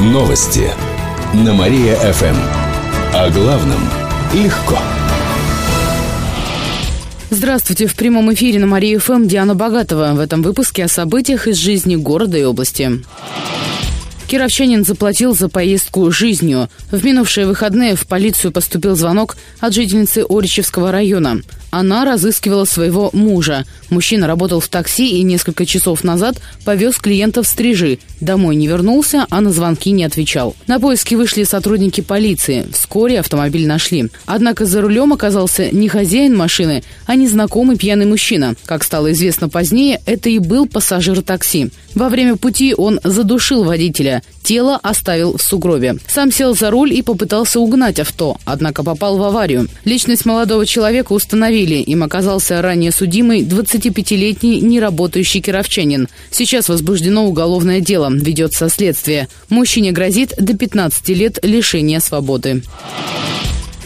Новости на Мария-ФМ. О главном легко. Здравствуйте. В прямом эфире на Мария-ФМ Диана Богатова. В этом выпуске о событиях из жизни города и области. Кировчанин заплатил за поездку жизнью. В минувшие выходные в полицию поступил звонок от жительницы Оричевского района. Она разыскивала своего мужа. Мужчина работал в такси и несколько часов назад повез клиентов в Стрижи. Домой не вернулся, а на звонки не отвечал. На поиски вышли сотрудники полиции. Вскоре автомобиль нашли. Однако за рулем оказался не хозяин машины, а незнакомый пьяный мужчина. Как стало известно позднее, это и был пассажир такси. Во время пути он задушил водителя. Тело оставил в сугробе. Сам сел за руль и попытался угнать авто, однако попал в аварию. Личность молодого человека установили остановили. Им оказался ранее судимый 25-летний неработающий кировчанин. Сейчас возбуждено уголовное дело. Ведется следствие. Мужчине грозит до 15 лет лишения свободы.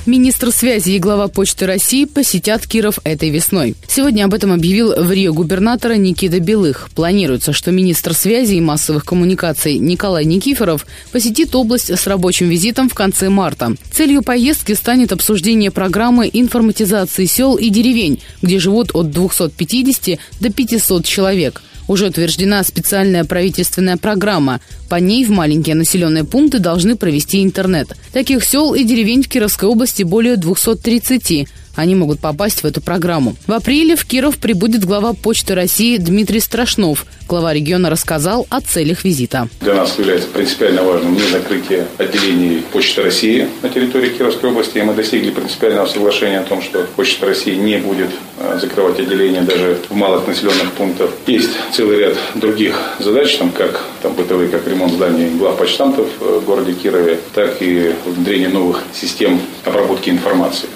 Министр связи и глава Почты России посетят Киров этой весной. Сегодня об этом объявил в Рио губернатора Никита Белых. Планируется, что министр связи и массовых коммуникаций Николай Никифоров посетит область с рабочим визитом в конце марта. Целью поездки станет обсуждение программы информатизации сел и деревень, где живут от 250 до 500 человек – уже утверждена специальная правительственная программа. По ней в маленькие населенные пункты должны провести интернет. Таких сел и деревень в Кировской области более 230 они могут попасть в эту программу. В апреле в Киров прибудет глава Почты России Дмитрий Страшнов. Глава региона рассказал о целях визита. Для нас является принципиально важным не закрытие отделений Почты России на территории Кировской области. И мы достигли принципиального соглашения о том, что Почта России не будет э, закрывать отделения даже в малых населенных пунктах. Есть целый ряд других задач, там, как там, бытовые, как ремонт зданий глав почтамтов э, в городе Кирове, так и внедрение новых систем обработки информации.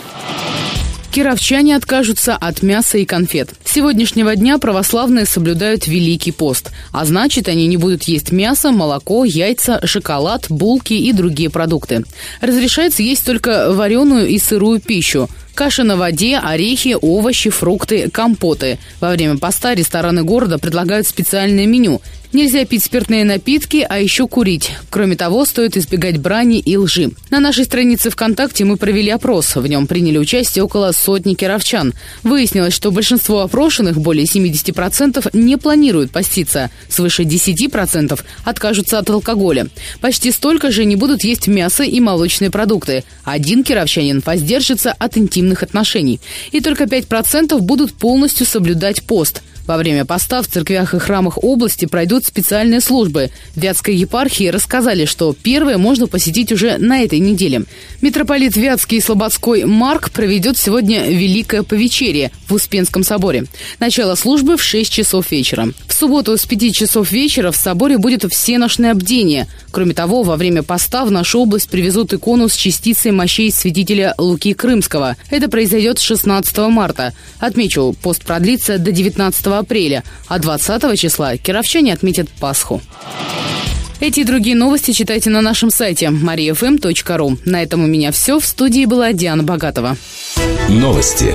Кировчане откажутся от мяса и конфет. С сегодняшнего дня православные соблюдают Великий пост. А значит, они не будут есть мясо, молоко, яйца, шоколад, булки и другие продукты. Разрешается есть только вареную и сырую пищу. Каша на воде, орехи, овощи, фрукты, компоты. Во время поста рестораны города предлагают специальное меню. Нельзя пить спиртные напитки, а еще курить. Кроме того, стоит избегать брани и лжи. На нашей странице ВКонтакте мы провели опрос. В нем приняли участие около сотни кировчан. Выяснилось, что большинство опрошенных, более 70%, не планируют поститься. Свыше 10% откажутся от алкоголя. Почти столько же не будут есть мясо и молочные продукты. Один кировчанин воздержится от интимных отношений. И только 5% будут полностью соблюдать пост – во время поста в церквях и храмах области пройдут специальные службы. В Вятской епархии рассказали, что первые можно посетить уже на этой неделе. Митрополит Вятский и Слободской Марк проведет сегодня Великое Повечерие в Успенском соборе. Начало службы в 6 часов вечера. В субботу с 5 часов вечера в соборе будет всеношное бдение. Кроме того, во время поста в нашу область привезут икону с частицей мощей святителя Луки Крымского. Это произойдет 16 марта. Отмечу, пост продлится до 19 апреля, а 20 числа кировчане отметят Пасху. Эти и другие новости читайте на нашем сайте mariafm.ru. На этом у меня все. В студии была Диана Богатова. Новости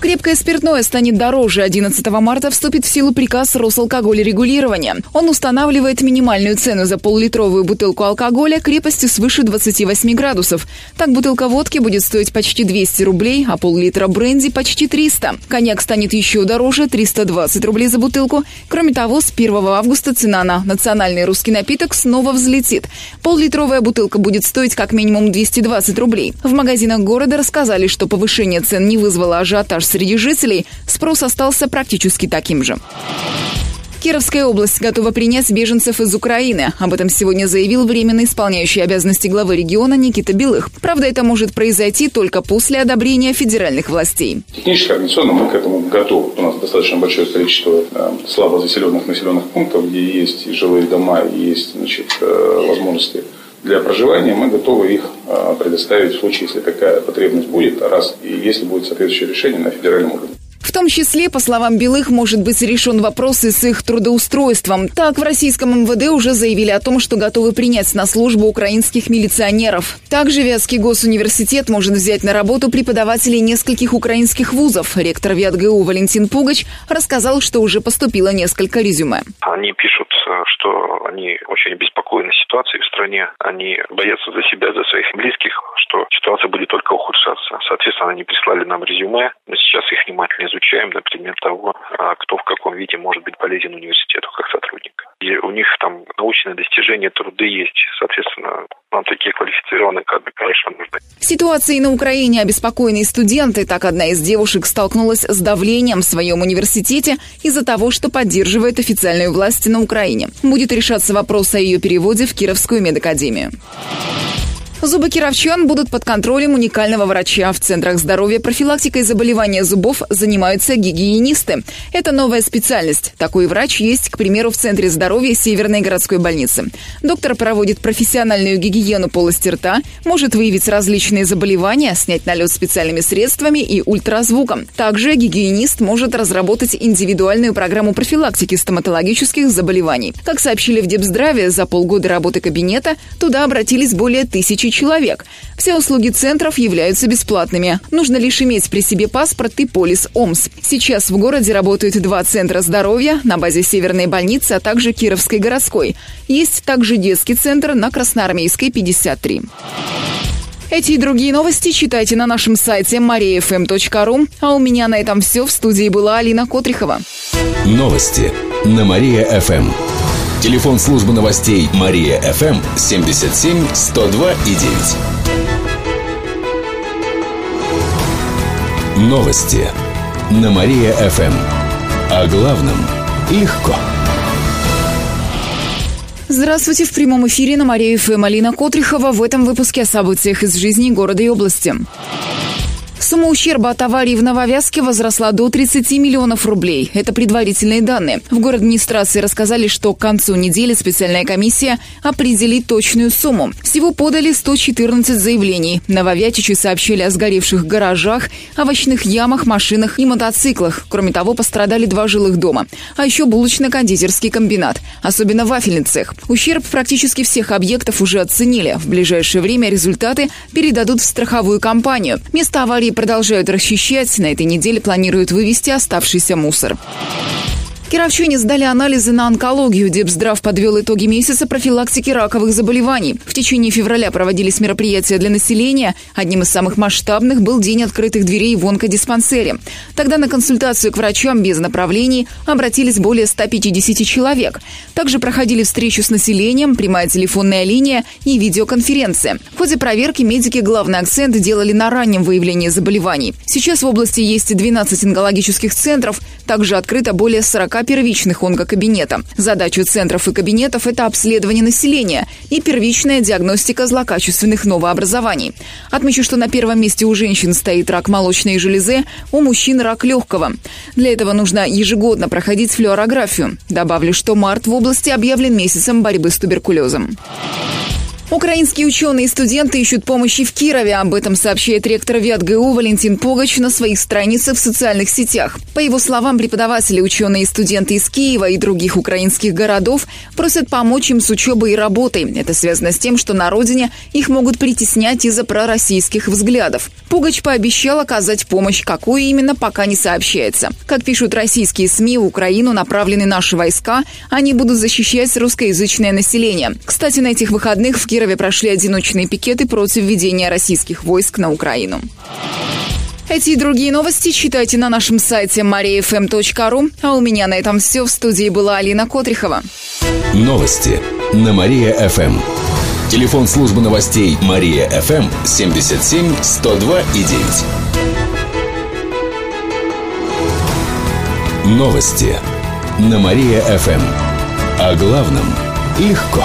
Крепкое спиртное станет дороже. 11 марта вступит в силу приказ Росалкоголя регулирования. Он устанавливает минимальную цену за пол-литровую бутылку алкоголя крепостью свыше 28 градусов. Так бутылка водки будет стоить почти 200 рублей, а пол-литра бренди почти 300. Коньяк станет еще дороже, 320 рублей за бутылку. Кроме того, с 1 августа цена на национальный русский напиток снова взлетит. Пол-литровая бутылка будет стоить как минимум 220 рублей. В магазинах города рассказали, что повышение цен не вызвало ажиотаж среди жителей, спрос остался практически таким же. Кировская область готова принять беженцев из Украины. Об этом сегодня заявил временно исполняющий обязанности главы региона Никита Белых. Правда, это может произойти только после одобрения федеральных властей. Технически, организационно мы к этому готовы. У нас достаточно большое количество э, слабо заселенных населенных пунктов, где есть и жилые дома, и есть значит, э, возможности для проживания, мы готовы их а, предоставить в случае, если такая потребность будет, раз и если будет соответствующее решение на федеральном уровне. В том числе, по словам Белых, может быть решен вопрос и с их трудоустройством. Так, в российском МВД уже заявили о том, что готовы принять на службу украинских милиционеров. Также Вятский госуниверситет может взять на работу преподавателей нескольких украинских вузов. Ректор ВятГУ Валентин Пугач рассказал, что уже поступило несколько резюме. Они пишут, э, что они очень обеспокоены ситуацией в стране. Они боятся за себя, за своих близких, что ситуация будет только ухудшаться. Соответственно, они прислали нам резюме. Мы сейчас их внимательно изучаем на предмет того, а, кто в каком виде может быть полезен университету как сотрудник. И у них там научные достижения, труды есть. Соответственно, нам такие квалифицированные кадры, конечно, нужны. Ситуацией на Украине обеспокоенные студенты. Так одна из девушек столкнулась с давлением в своем университете из-за того, что поддерживает официальную власть на Украине. Будет решаться вопрос о ее переводе в Кировскую медакадемию. Зубы кировчан будут под контролем уникального врача. В центрах здоровья профилактикой заболевания зубов занимаются гигиенисты. Это новая специальность. Такой врач есть, к примеру, в Центре здоровья Северной городской больницы. Доктор проводит профессиональную гигиену полости рта, может выявить различные заболевания, снять налет специальными средствами и ультразвуком. Также гигиенист может разработать индивидуальную программу профилактики стоматологических заболеваний. Как сообщили в Депздраве, за полгода работы кабинета туда обратились более тысячи человек. Все услуги центров являются бесплатными. Нужно лишь иметь при себе паспорт и полис ОМС. Сейчас в городе работают два центра здоровья на базе Северной больницы, а также Кировской городской. Есть также детский центр на Красноармейской 53. Эти и другие новости читайте на нашем сайте mariafm.ru. А у меня на этом все. В студии была Алина Котрихова. Новости на Мария-ФМ. Телефон службы новостей Мария ФМ 77 102 и 9. Новости на Мария ФМ. О главном легко. Здравствуйте! В прямом эфире на Мария ФМ Алина Котрихова. В этом выпуске о событиях из жизни города и области. Сумма ущерба от аварии в Нововязке возросла до 30 миллионов рублей. Это предварительные данные. В город администрации рассказали, что к концу недели специальная комиссия определит точную сумму. Всего подали 114 заявлений. Нововятичи сообщили о сгоревших гаражах, овощных ямах, машинах и мотоциклах. Кроме того, пострадали два жилых дома. А еще булочно-кондитерский комбинат. Особенно вафельный цех. Ущерб практически всех объектов уже оценили. В ближайшее время результаты передадут в страховую компанию. Место аварии продолжают расчищать. На этой неделе планируют вывести оставшийся мусор. Кировчане сдали анализы на онкологию. Депздрав подвел итоги месяца профилактики раковых заболеваний. В течение февраля проводились мероприятия для населения. Одним из самых масштабных был День открытых дверей в онкодиспансере. Тогда на консультацию к врачам без направлений обратились более 150 человек. Также проходили встречу с населением, прямая телефонная линия и видеоконференция. В ходе проверки медики главный акцент делали на раннем выявлении заболеваний. Сейчас в области есть 12 онкологических центров, также открыто более 40 первичных онкокабинета. Задача центров и кабинетов – это обследование населения и первичная диагностика злокачественных новообразований. Отмечу, что на первом месте у женщин стоит рак молочной железы, у мужчин – рак легкого. Для этого нужно ежегодно проходить флюорографию. Добавлю, что март в области объявлен месяцем борьбы с туберкулезом. Украинские ученые и студенты ищут помощи в Кирове. Об этом сообщает ректор ВятГУ Валентин Погач на своих страницах в социальных сетях. По его словам, преподаватели, ученые и студенты из Киева и других украинских городов просят помочь им с учебой и работой. Это связано с тем, что на родине их могут притеснять из-за пророссийских взглядов. Пугач пообещал оказать помощь, какую именно, пока не сообщается. Как пишут российские СМИ, в Украину направлены наши войска. Они будут защищать русскоязычное население. Кстати, на этих выходных в Кирове Кирове прошли одиночные пикеты против введения российских войск на Украину. Эти и другие новости читайте на нашем сайте mariafm.ru. А у меня на этом все. В студии была Алина Котрихова. Новости на Мария-ФМ. Телефон службы новостей Мария-ФМ 77 102 и 9. Новости на Мария-ФМ. О главном легко.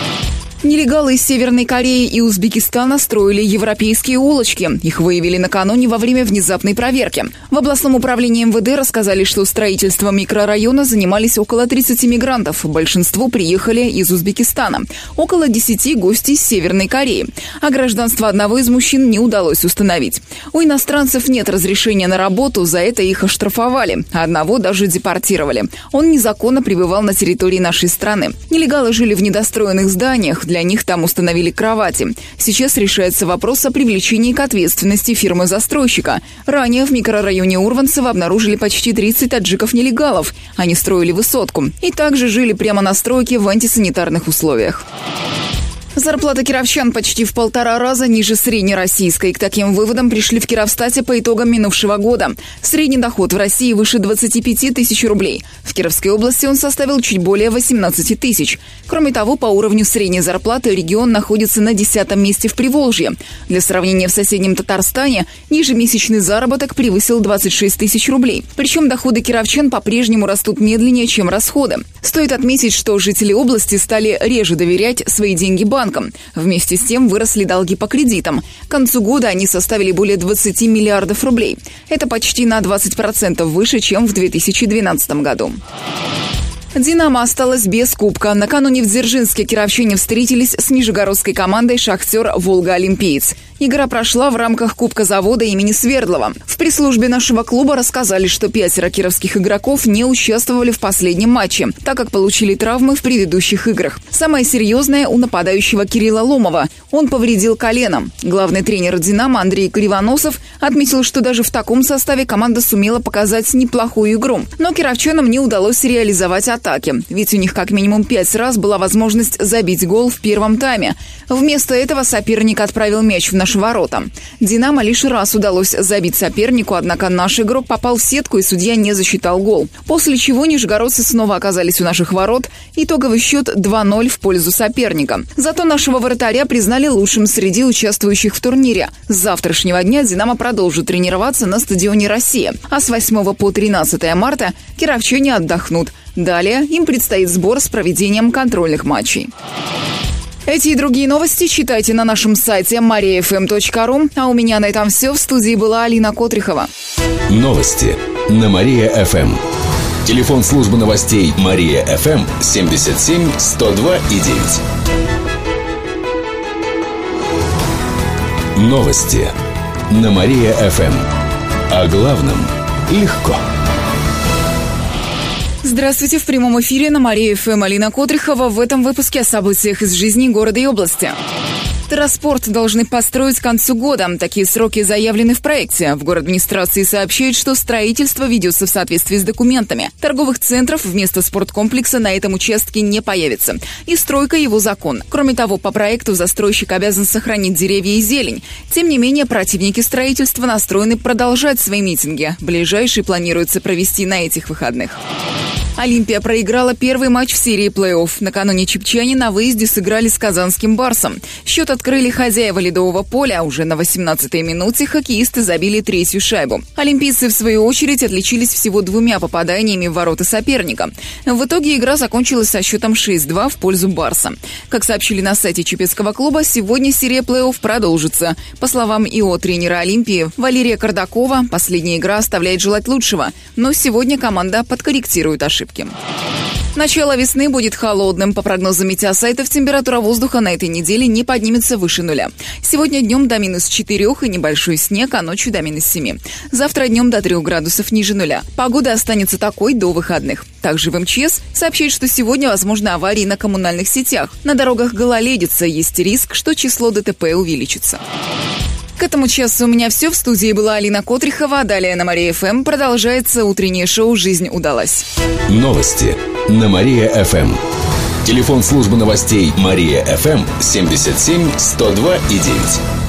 Нелегалы из Северной Кореи и Узбекистана строили европейские улочки. Их выявили накануне во время внезапной проверки. В областном управлении МВД рассказали, что строительством микрорайона занимались около 30 мигрантов. Большинство приехали из Узбекистана. Около 10 гостей из Северной Кореи. А гражданство одного из мужчин не удалось установить. У иностранцев нет разрешения на работу, за это их оштрафовали. Одного даже депортировали. Он незаконно пребывал на территории нашей страны. Нелегалы жили в недостроенных зданиях, для них там установили кровати. Сейчас решается вопрос о привлечении к ответственности фирмы-застройщика. Ранее в микрорайоне Урванцево обнаружили почти 30 таджиков-нелегалов. Они строили высотку и также жили прямо на стройке в антисанитарных условиях. Зарплата кировчан почти в полтора раза ниже среднероссийской. К таким выводам пришли в Кировстате по итогам минувшего года. Средний доход в России выше 25 тысяч рублей. В Кировской области он составил чуть более 18 тысяч. Кроме того, по уровню средней зарплаты регион находится на десятом месте в Приволжье. Для сравнения, в соседнем Татарстане ежемесячный заработок превысил 26 тысяч рублей. Причем доходы кировчан по-прежнему растут медленнее, чем расходы. Стоит отметить, что жители области стали реже доверять свои деньги банкам банкам. Вместе с тем выросли долги по кредитам. К концу года они составили более 20 миллиардов рублей. Это почти на 20% выше, чем в 2012 году. «Динамо» осталась без кубка. Накануне в Дзержинске кировчане встретились с нижегородской командой «Шахтер Волга-Олимпиец». Игра прошла в рамках Кубка завода имени Свердлова. В пресс-службе нашего клуба рассказали, что пятеро кировских игроков не участвовали в последнем матче, так как получили травмы в предыдущих играх. Самое серьезное у нападающего Кирилла Ломова. Он повредил колено. Главный тренер «Динамо» Андрей Кривоносов отметил, что даже в таком составе команда сумела показать неплохую игру. Но кировчанам не удалось реализовать атаки, ведь у них как минимум пять раз была возможность забить гол в первом тайме. Вместо этого соперник отправил мяч в наш наши ворота. «Динамо» лишь раз удалось забить сопернику, однако наш игрок попал в сетку и судья не засчитал гол. После чего нижегородцы снова оказались у наших ворот. Итоговый счет 2-0 в пользу соперника. Зато нашего вратаря признали лучшим среди участвующих в турнире. С завтрашнего дня «Динамо» продолжит тренироваться на стадионе «Россия». А с 8 по 13 марта кировчане отдохнут. Далее им предстоит сбор с проведением контрольных матчей. Эти и другие новости читайте на нашем сайте mariafm.ru. А у меня на этом все. В студии была Алина Котрихова. Новости на Мария-ФМ. Телефон службы новостей Мария-ФМ 77 102 и 9. Новости на Мария-ФМ. О главном легко. Здравствуйте, в прямом эфире на Мария ФМ Алина Котрихова. В этом выпуске о событиях из жизни города и области. Транспорт должны построить к концу года. Такие сроки заявлены в проекте. В город администрации сообщают, что строительство ведется в соответствии с документами. Торговых центров вместо спорткомплекса на этом участке не появится. И стройка его закон. Кроме того, по проекту застройщик обязан сохранить деревья и зелень. Тем не менее, противники строительства настроены продолжать свои митинги. Ближайший планируется провести на этих выходных. Олимпия проиграла первый матч в серии плей-офф. Накануне чепчане на выезде сыграли с казанским «Барсом». Счет открыли хозяева ледового поля, а уже на 18-й минуте хоккеисты забили третью шайбу. Олимпийцы, в свою очередь, отличились всего двумя попаданиями в ворота соперника. В итоге игра закончилась со счетом 6-2 в пользу «Барса». Как сообщили на сайте Чепецкого клуба, сегодня серия плей-офф продолжится. По словам ИО тренера Олимпии Валерия Кардакова, последняя игра оставляет желать лучшего. Но сегодня команда подкорректирует ошибки ошибки. Начало весны будет холодным. По прогнозам метеосайтов, температура воздуха на этой неделе не поднимется выше нуля. Сегодня днем до минус 4 и небольшой снег, а ночью до минус 7. Завтра днем до 3 градусов ниже нуля. Погода останется такой до выходных. Также в МЧС сообщает, что сегодня возможны аварии на коммунальных сетях. На дорогах гололедица, есть риск, что число ДТП увеличится. К этому часу у меня все. В студии была Алина Котрихова. Далее на Мария ФМ продолжается утреннее шоу «Жизнь удалась». Новости на Мария-ФМ. Телефон службы новостей Мария-ФМ 77 102 и 9.